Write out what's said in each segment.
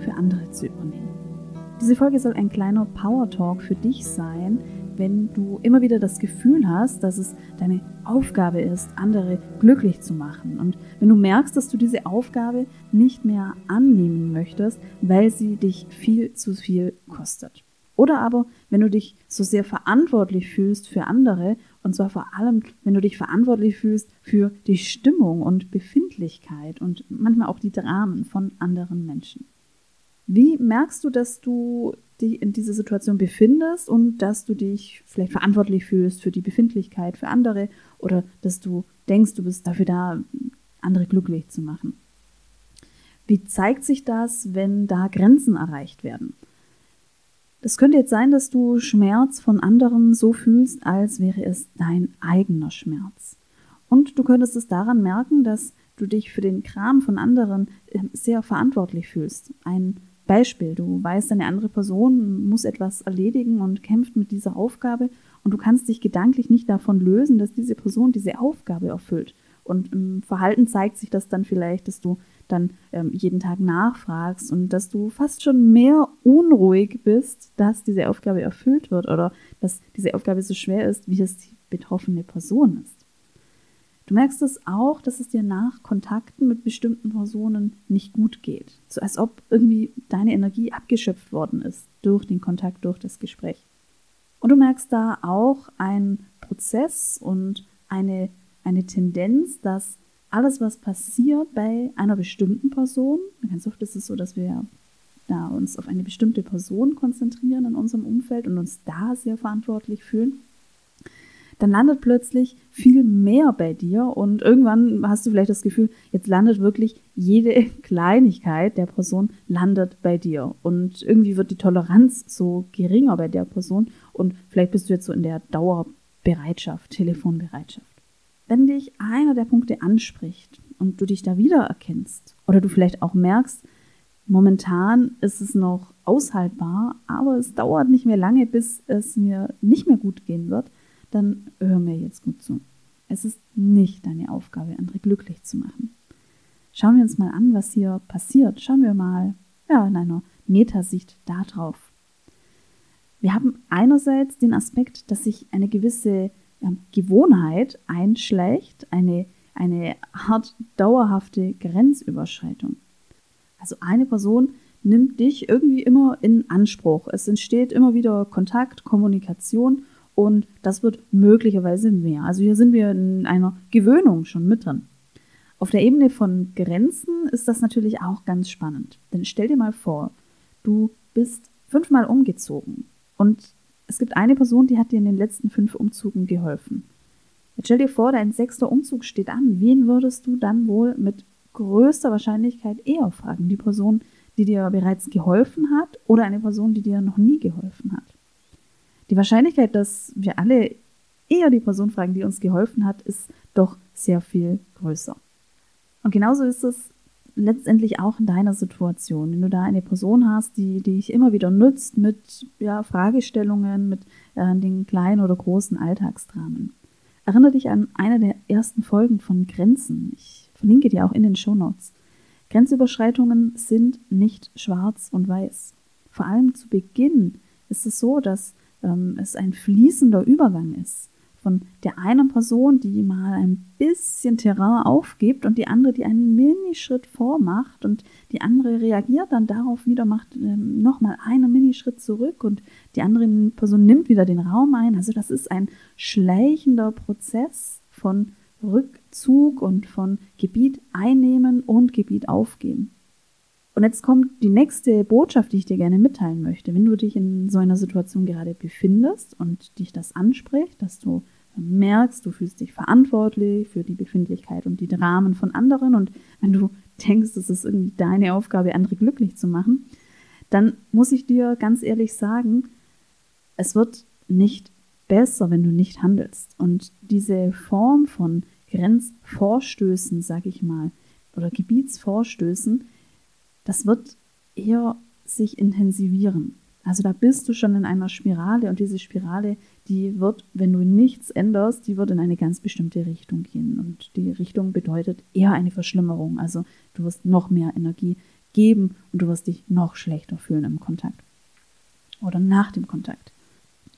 für andere zu übernehmen. Diese Folge soll ein kleiner Power Talk für dich sein, wenn du immer wieder das Gefühl hast, dass es deine Aufgabe ist, andere glücklich zu machen. Und wenn du merkst, dass du diese Aufgabe nicht mehr annehmen möchtest, weil sie dich viel zu viel kostet. Oder aber, wenn du dich so sehr verantwortlich fühlst für andere, und zwar vor allem, wenn du dich verantwortlich fühlst für die Stimmung und Befindlichkeit und manchmal auch die Dramen von anderen Menschen. Wie merkst du, dass du dich in dieser Situation befindest und dass du dich vielleicht verantwortlich fühlst für die Befindlichkeit für andere oder dass du denkst, du bist dafür da, andere glücklich zu machen? Wie zeigt sich das, wenn da Grenzen erreicht werden? Das könnte jetzt sein, dass du Schmerz von anderen so fühlst, als wäre es dein eigener Schmerz. Und du könntest es daran merken, dass du dich für den Kram von anderen ähm, sehr verantwortlich fühlst. Ein Beispiel, du weißt, eine andere Person muss etwas erledigen und kämpft mit dieser Aufgabe und du kannst dich gedanklich nicht davon lösen, dass diese Person diese Aufgabe erfüllt. Und im Verhalten zeigt sich das dann vielleicht, dass du dann ähm, jeden Tag nachfragst und dass du fast schon mehr unruhig bist, dass diese Aufgabe erfüllt wird oder dass diese Aufgabe so schwer ist, wie es die betroffene Person ist. Du merkst es auch, dass es dir nach Kontakten mit bestimmten Personen nicht gut geht. So als ob irgendwie deine Energie abgeschöpft worden ist durch den Kontakt, durch das Gespräch. Und du merkst da auch einen Prozess und eine, eine Tendenz, dass alles, was passiert bei einer bestimmten Person, ganz oft ist es so, dass wir da uns auf eine bestimmte Person konzentrieren in unserem Umfeld und uns da sehr verantwortlich fühlen, dann landet plötzlich viel mehr bei dir und irgendwann hast du vielleicht das Gefühl, jetzt landet wirklich jede Kleinigkeit der Person landet bei dir und irgendwie wird die Toleranz so geringer bei der Person und vielleicht bist du jetzt so in der Dauerbereitschaft, Telefonbereitschaft. Wenn dich einer der Punkte anspricht und du dich da wiedererkennst oder du vielleicht auch merkst, momentan ist es noch aushaltbar, aber es dauert nicht mehr lange, bis es mir nicht mehr gut gehen wird, dann hör mir jetzt gut zu. Es ist nicht deine Aufgabe, andere glücklich zu machen. Schauen wir uns mal an, was hier passiert. Schauen wir mal ja, in einer Metasicht darauf. Wir haben einerseits den Aspekt, dass sich eine gewisse ja, Gewohnheit einschleicht, eine, eine Art dauerhafte Grenzüberschreitung. Also eine Person nimmt dich irgendwie immer in Anspruch. Es entsteht immer wieder Kontakt, Kommunikation und das wird möglicherweise mehr. Also hier sind wir in einer Gewöhnung schon mit drin. Auf der Ebene von Grenzen ist das natürlich auch ganz spannend. Denn stell dir mal vor, du bist fünfmal umgezogen und es gibt eine Person, die hat dir in den letzten fünf Umzügen geholfen. Jetzt stell dir vor, dein sechster Umzug steht an. Wen würdest du dann wohl mit größter Wahrscheinlichkeit eher fragen? Die Person, die dir bereits geholfen hat oder eine Person, die dir noch nie geholfen hat? Die Wahrscheinlichkeit, dass wir alle eher die Person fragen, die uns geholfen hat, ist doch sehr viel größer. Und genauso ist es letztendlich auch in deiner Situation. Wenn du da eine Person hast, die, die dich immer wieder nutzt mit ja, Fragestellungen, mit äh, den kleinen oder großen Alltagsdramen. Erinnere dich an eine der ersten Folgen von Grenzen. Ich verlinke dir auch in den Show Notes. Grenzüberschreitungen sind nicht schwarz und weiß. Vor allem zu Beginn ist es so, dass ähm, es ein fließender Übergang ist von der einen Person, die mal ein bisschen Terrain aufgibt und die andere, die einen Minischritt vormacht und die andere reagiert dann darauf wieder, macht ähm, nochmal einen Minischritt zurück und die andere Person nimmt wieder den Raum ein. Also das ist ein schleichender Prozess von Rückzug und von Gebiet einnehmen und Gebiet aufgeben. Und jetzt kommt die nächste Botschaft, die ich dir gerne mitteilen möchte. Wenn du dich in so einer Situation gerade befindest und dich das anspricht, dass du merkst, du fühlst dich verantwortlich für die Befindlichkeit und die Dramen von anderen und wenn du denkst, es ist irgendwie deine Aufgabe, andere glücklich zu machen, dann muss ich dir ganz ehrlich sagen, es wird nicht besser, wenn du nicht handelst. Und diese Form von Grenzvorstößen, sag ich mal, oder Gebietsvorstößen, das wird eher sich intensivieren. Also da bist du schon in einer Spirale und diese Spirale, die wird, wenn du nichts änderst, die wird in eine ganz bestimmte Richtung gehen. Und die Richtung bedeutet eher eine Verschlimmerung. Also du wirst noch mehr Energie geben und du wirst dich noch schlechter fühlen im Kontakt oder nach dem Kontakt.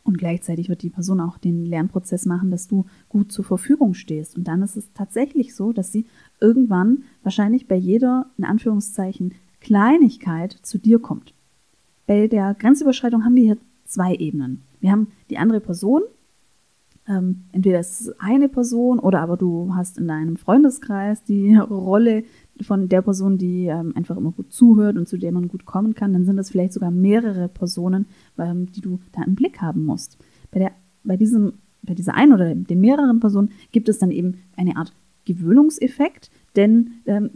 Und gleichzeitig wird die Person auch den Lernprozess machen, dass du gut zur Verfügung stehst. Und dann ist es tatsächlich so, dass sie irgendwann wahrscheinlich bei jeder, in Anführungszeichen, Kleinigkeit zu dir kommt. Bei der Grenzüberschreitung haben wir hier zwei Ebenen. Wir haben die andere Person, ähm, entweder ist es eine Person oder aber du hast in deinem Freundeskreis die Rolle von der Person, die ähm, einfach immer gut zuhört und zu der man gut kommen kann, dann sind das vielleicht sogar mehrere Personen, ähm, die du da im Blick haben musst. Bei, der, bei, diesem, bei dieser einen oder den mehreren Personen gibt es dann eben eine Art Gewöhnungseffekt, denn ähm,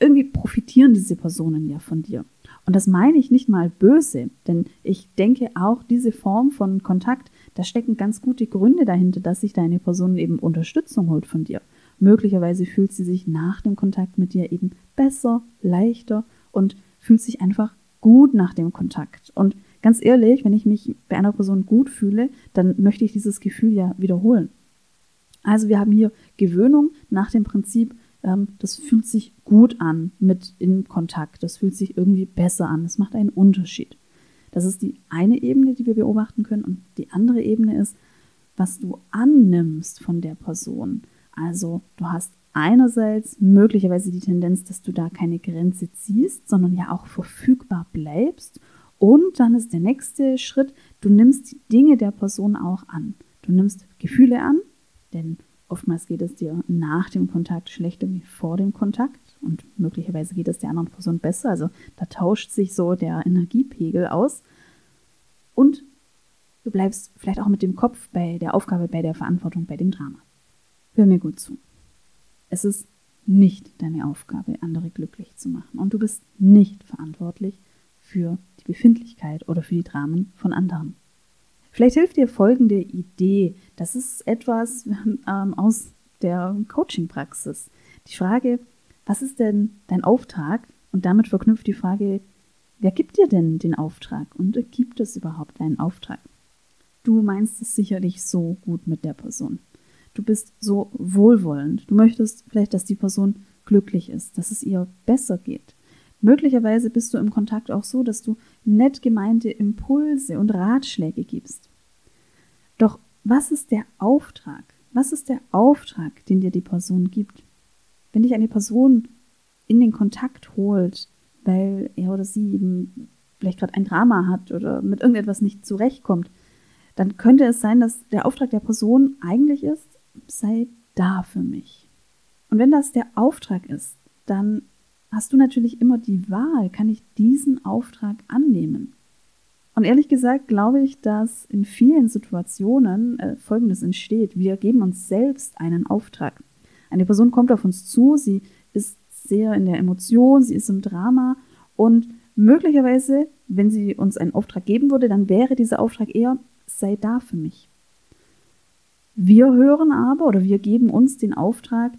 irgendwie profitieren diese Personen ja von dir. Und das meine ich nicht mal böse, denn ich denke auch diese Form von Kontakt, da stecken ganz gute Gründe dahinter, dass sich deine Person eben Unterstützung holt von dir. Möglicherweise fühlt sie sich nach dem Kontakt mit dir eben besser, leichter und fühlt sich einfach gut nach dem Kontakt. Und ganz ehrlich, wenn ich mich bei einer Person gut fühle, dann möchte ich dieses Gefühl ja wiederholen. Also wir haben hier Gewöhnung nach dem Prinzip, das fühlt sich gut an mit in Kontakt, das fühlt sich irgendwie besser an, das macht einen Unterschied. Das ist die eine Ebene, die wir beobachten können. Und die andere Ebene ist, was du annimmst von der Person. Also du hast einerseits möglicherweise die Tendenz, dass du da keine Grenze ziehst, sondern ja auch verfügbar bleibst. Und dann ist der nächste Schritt, du nimmst die Dinge der Person auch an. Du nimmst Gefühle an, denn oftmals geht es dir nach dem Kontakt schlechter wie vor dem Kontakt und möglicherweise geht es der anderen Person besser. Also da tauscht sich so der Energiepegel aus. Und du bleibst vielleicht auch mit dem Kopf bei der Aufgabe, bei der Verantwortung, bei dem Drama. Hör mir gut zu. Es ist nicht deine Aufgabe, andere glücklich zu machen. Und du bist nicht verantwortlich für die Befindlichkeit oder für die Dramen von anderen. Vielleicht hilft dir folgende Idee. Das ist etwas ähm, aus der Coaching-Praxis. Die Frage, was ist denn dein Auftrag? Und damit verknüpft die Frage, wer gibt dir denn den Auftrag? Und gibt es überhaupt einen Auftrag? Du meinst es sicherlich so gut mit der Person. Du bist so wohlwollend. Du möchtest vielleicht, dass die Person glücklich ist, dass es ihr besser geht. Möglicherweise bist du im Kontakt auch so, dass du nett gemeinte Impulse und Ratschläge gibst. Doch was ist der Auftrag? Was ist der Auftrag, den dir die Person gibt? Wenn dich eine Person in den Kontakt holt, weil er oder sie eben vielleicht gerade ein Drama hat oder mit irgendetwas nicht zurechtkommt, dann könnte es sein, dass der Auftrag der Person eigentlich ist, sei da für mich. Und wenn das der Auftrag ist, dann hast du natürlich immer die Wahl, kann ich diesen Auftrag annehmen? Und ehrlich gesagt glaube ich, dass in vielen Situationen äh, Folgendes entsteht. Wir geben uns selbst einen Auftrag. Eine Person kommt auf uns zu, sie ist sehr in der Emotion, sie ist im Drama und möglicherweise, wenn sie uns einen Auftrag geben würde, dann wäre dieser Auftrag eher, sei da für mich. Wir hören aber oder wir geben uns den Auftrag,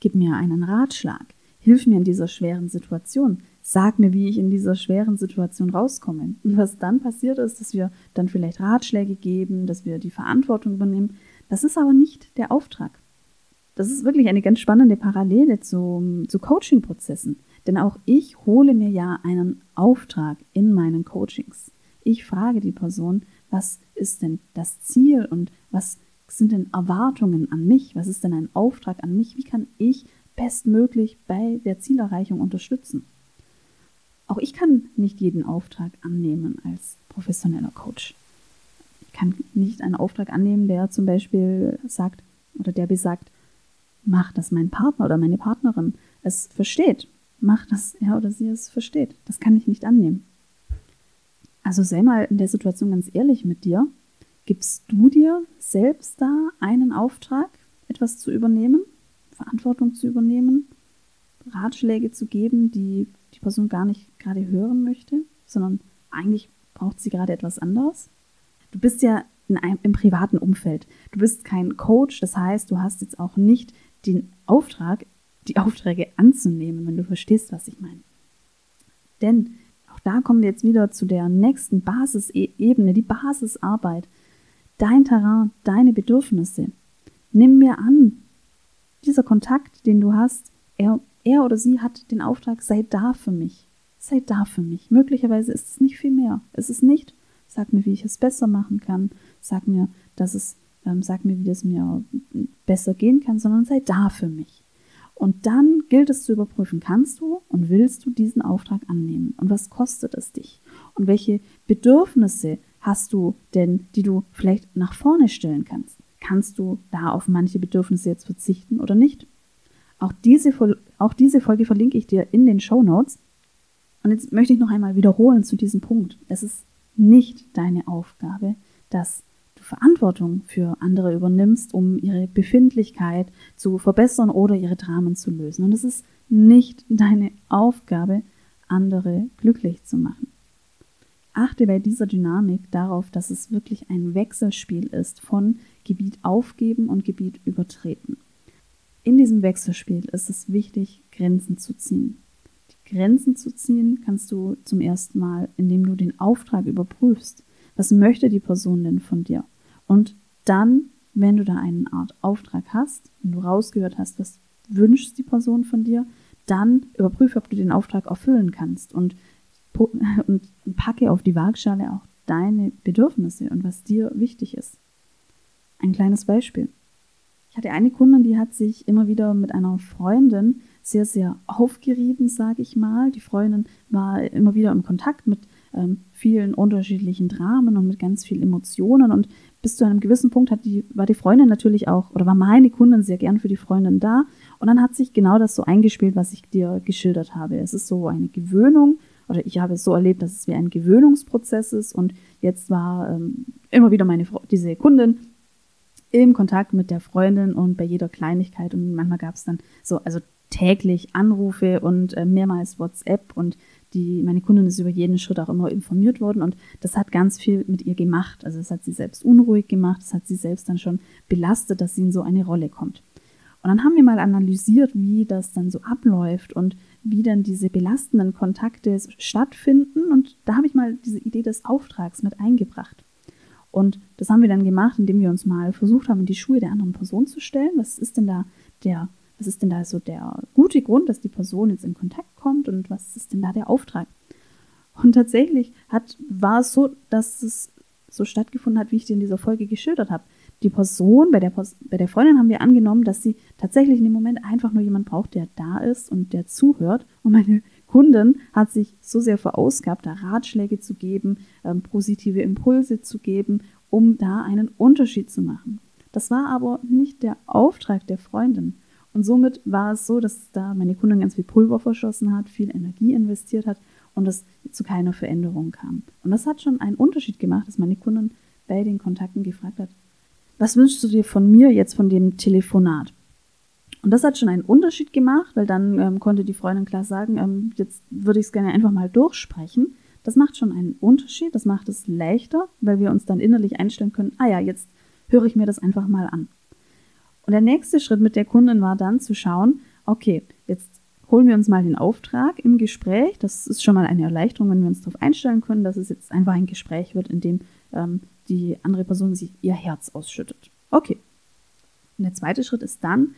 gib mir einen Ratschlag, hilf mir in dieser schweren Situation, sag mir, wie ich in dieser schweren Situation rauskomme. Und was dann passiert ist, dass wir dann vielleicht Ratschläge geben, dass wir die Verantwortung übernehmen, das ist aber nicht der Auftrag. Das ist wirklich eine ganz spannende Parallele zu, zu Coaching-Prozessen. Denn auch ich hole mir ja einen Auftrag in meinen Coachings. Ich frage die Person, was ist denn das Ziel und was sind denn Erwartungen an mich? Was ist denn ein Auftrag an mich? Wie kann ich bestmöglich bei der Zielerreichung unterstützen? Auch ich kann nicht jeden Auftrag annehmen als professioneller Coach. Ich kann nicht einen Auftrag annehmen, der zum Beispiel sagt oder der besagt, mach, dass mein Partner oder meine Partnerin es versteht. Mach, dass er oder sie es versteht. Das kann ich nicht annehmen. Also sei mal in der Situation ganz ehrlich mit dir Gibst du dir selbst da einen Auftrag, etwas zu übernehmen, Verantwortung zu übernehmen, Ratschläge zu geben, die die Person gar nicht gerade hören möchte, sondern eigentlich braucht sie gerade etwas anderes? du bist ja einem, im privaten Umfeld. Du bist kein Coach, das heißt, du hast jetzt auch nicht den Auftrag, die Aufträge anzunehmen, wenn du verstehst, was ich meine. Denn auch da kommen wir jetzt wieder zu der nächsten Basisebene, die Basisarbeit. Dein Terrain, deine Bedürfnisse. Nimm mir an, dieser Kontakt, den du hast, er, er oder sie hat den Auftrag, sei da für mich. Sei da für mich. Möglicherweise ist es nicht viel mehr. Es ist nicht, sag mir, wie ich es besser machen kann. Sag mir, dass es, ähm, sag mir, wie es mir besser gehen kann, sondern sei da für mich. Und dann gilt es zu überprüfen, kannst du und willst du diesen Auftrag annehmen? Und was kostet es dich? Und welche Bedürfnisse hast du denn, die du vielleicht nach vorne stellen kannst? Kannst du da auf manche Bedürfnisse jetzt verzichten oder nicht? Auch diese, auch diese Folge verlinke ich dir in den Show Notes. Und jetzt möchte ich noch einmal wiederholen zu diesem Punkt. Es ist nicht deine Aufgabe, dass du Verantwortung für andere übernimmst, um ihre Befindlichkeit zu verbessern oder ihre Dramen zu lösen. Und es ist nicht deine Aufgabe, andere glücklich zu machen. Achte bei dieser Dynamik darauf, dass es wirklich ein Wechselspiel ist von Gebiet aufgeben und Gebiet übertreten. In diesem Wechselspiel ist es wichtig, Grenzen zu ziehen. Die Grenzen zu ziehen kannst du zum ersten Mal, indem du den Auftrag überprüfst. Was möchte die Person denn von dir? Und dann, wenn du da eine Art Auftrag hast, wenn du rausgehört hast, was wünscht die Person von dir, dann überprüfe, ob du den Auftrag erfüllen kannst und, und packe auf die Waagschale auch deine Bedürfnisse und was dir wichtig ist. Ein kleines Beispiel. Ich hatte eine Kundin, die hat sich immer wieder mit einer Freundin sehr, sehr aufgerieben, sage ich mal. Die Freundin war immer wieder im Kontakt mit ähm, vielen unterschiedlichen Dramen und mit ganz vielen Emotionen. Und bis zu einem gewissen Punkt hat die, war die Freundin natürlich auch, oder war meine Kundin sehr gern für die Freundin da. Und dann hat sich genau das so eingespielt, was ich dir geschildert habe. Es ist so eine Gewöhnung, oder ich habe es so erlebt, dass es wie ein Gewöhnungsprozess ist. Und jetzt war ähm, immer wieder meine diese Kundin im Kontakt mit der Freundin und bei jeder Kleinigkeit. Und manchmal gab es dann so, also täglich Anrufe und äh, mehrmals WhatsApp und die, meine Kundin ist über jeden Schritt auch immer informiert worden und das hat ganz viel mit ihr gemacht. Also es hat sie selbst unruhig gemacht, es hat sie selbst dann schon belastet, dass sie in so eine Rolle kommt. Und dann haben wir mal analysiert, wie das dann so abläuft und wie dann diese belastenden Kontakte stattfinden. Und da habe ich mal diese Idee des Auftrags mit eingebracht. Und das haben wir dann gemacht, indem wir uns mal versucht haben, in die Schuhe der anderen Person zu stellen. Was ist denn da der was ist denn da so der gute Grund, dass die Person jetzt in Kontakt kommt und was ist denn da der Auftrag? Und tatsächlich hat, war es so, dass es so stattgefunden hat, wie ich dir in dieser Folge geschildert habe. Die Person, bei der, bei der Freundin haben wir angenommen, dass sie tatsächlich in dem Moment einfach nur jemand braucht, der da ist und der zuhört. Und meine Kundin hat sich so sehr verausgabt, da Ratschläge zu geben, ähm, positive Impulse zu geben, um da einen Unterschied zu machen. Das war aber nicht der Auftrag der Freundin. Und somit war es so, dass da meine Kundin ganz viel Pulver verschossen hat, viel Energie investiert hat und es zu keiner Veränderung kam. Und das hat schon einen Unterschied gemacht, dass meine Kundin bei den Kontakten gefragt hat, was wünschst du dir von mir jetzt von dem Telefonat? Und das hat schon einen Unterschied gemacht, weil dann ähm, konnte die Freundin klar sagen, ähm, jetzt würde ich es gerne einfach mal durchsprechen. Das macht schon einen Unterschied, das macht es leichter, weil wir uns dann innerlich einstellen können, ah ja, jetzt höre ich mir das einfach mal an. Und der nächste Schritt mit der Kundin war dann zu schauen, okay, jetzt holen wir uns mal den Auftrag im Gespräch. Das ist schon mal eine Erleichterung, wenn wir uns darauf einstellen können, dass es jetzt einfach ein Gespräch wird, in dem ähm, die andere Person sich ihr Herz ausschüttet. Okay. Und der zweite Schritt ist dann,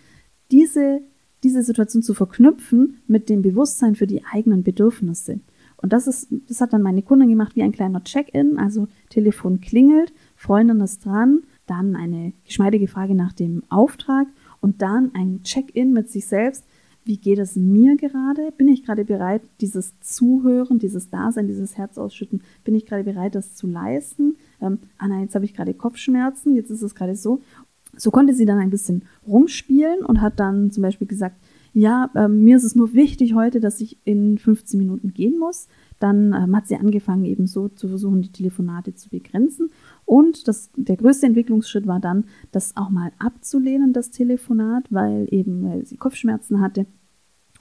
diese, diese Situation zu verknüpfen mit dem Bewusstsein für die eigenen Bedürfnisse. Und das ist, das hat dann meine Kundin gemacht wie ein kleiner Check-in. Also Telefon klingelt, Freundin ist dran, dann eine geschmeidige Frage nach dem Auftrag und dann ein Check-in mit sich selbst. Wie geht es mir gerade? Bin ich gerade bereit, dieses Zuhören, dieses Dasein, dieses Herz ausschütten, bin ich gerade bereit, das zu leisten? Ähm, ah nein, jetzt habe ich gerade Kopfschmerzen, jetzt ist es gerade so. So konnte sie dann ein bisschen rumspielen und hat dann zum Beispiel gesagt, ja, äh, mir ist es nur wichtig heute, dass ich in 15 Minuten gehen muss. Dann ähm, hat sie angefangen, eben so zu versuchen, die Telefonate zu begrenzen. Und das, der größte Entwicklungsschritt war dann, das auch mal abzulehnen, das Telefonat, weil eben weil sie Kopfschmerzen hatte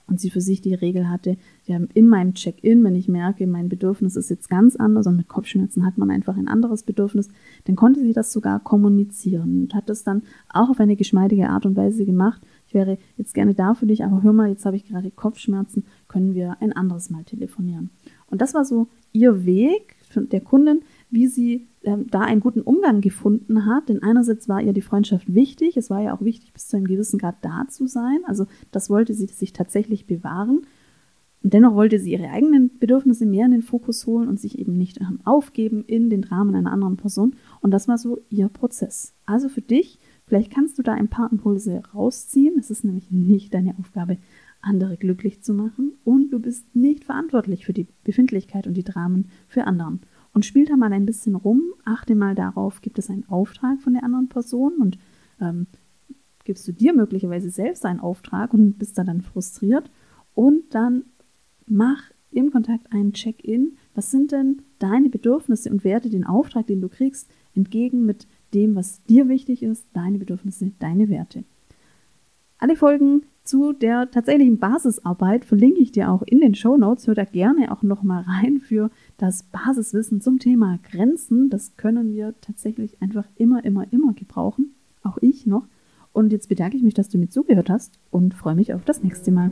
und sie für sich die Regel hatte, in meinem Check-in, wenn ich merke, mein Bedürfnis ist jetzt ganz anders und mit Kopfschmerzen hat man einfach ein anderes Bedürfnis, dann konnte sie das sogar kommunizieren und hat das dann auch auf eine geschmeidige Art und Weise gemacht. Ich wäre jetzt gerne da für dich, aber hör mal, jetzt habe ich gerade Kopfschmerzen, können wir ein anderes Mal telefonieren. Und das war so ihr Weg der Kundin, wie sie ähm, da einen guten Umgang gefunden hat. Denn einerseits war ihr die Freundschaft wichtig, es war ja auch wichtig, bis zu einem gewissen Grad da zu sein. Also das wollte sie sich tatsächlich bewahren. Und dennoch wollte sie ihre eigenen Bedürfnisse mehr in den Fokus holen und sich eben nicht aufgeben in den Rahmen einer anderen Person. Und das war so ihr Prozess. Also für dich, vielleicht kannst du da ein paar Impulse rausziehen. Es ist nämlich nicht deine Aufgabe, andere glücklich zu machen. Und du bist nicht verantwortlich für die Befindlichkeit und die Dramen für anderen. Und spiel da mal ein bisschen rum, achte mal darauf, gibt es einen Auftrag von der anderen Person und ähm, gibst du dir möglicherweise selbst einen Auftrag und bist da dann frustriert. Und dann mach im Kontakt einen Check-in. Was sind denn deine Bedürfnisse und werte den Auftrag, den du kriegst, entgegen mit dem, was dir wichtig ist, deine Bedürfnisse, deine Werte. Alle Folgen zu der tatsächlichen Basisarbeit verlinke ich dir auch in den Show Notes. Hör da gerne auch nochmal rein für das Basiswissen zum Thema Grenzen. Das können wir tatsächlich einfach immer, immer, immer gebrauchen. Auch ich noch. Und jetzt bedanke ich mich, dass du mir zugehört hast und freue mich auf das nächste Mal.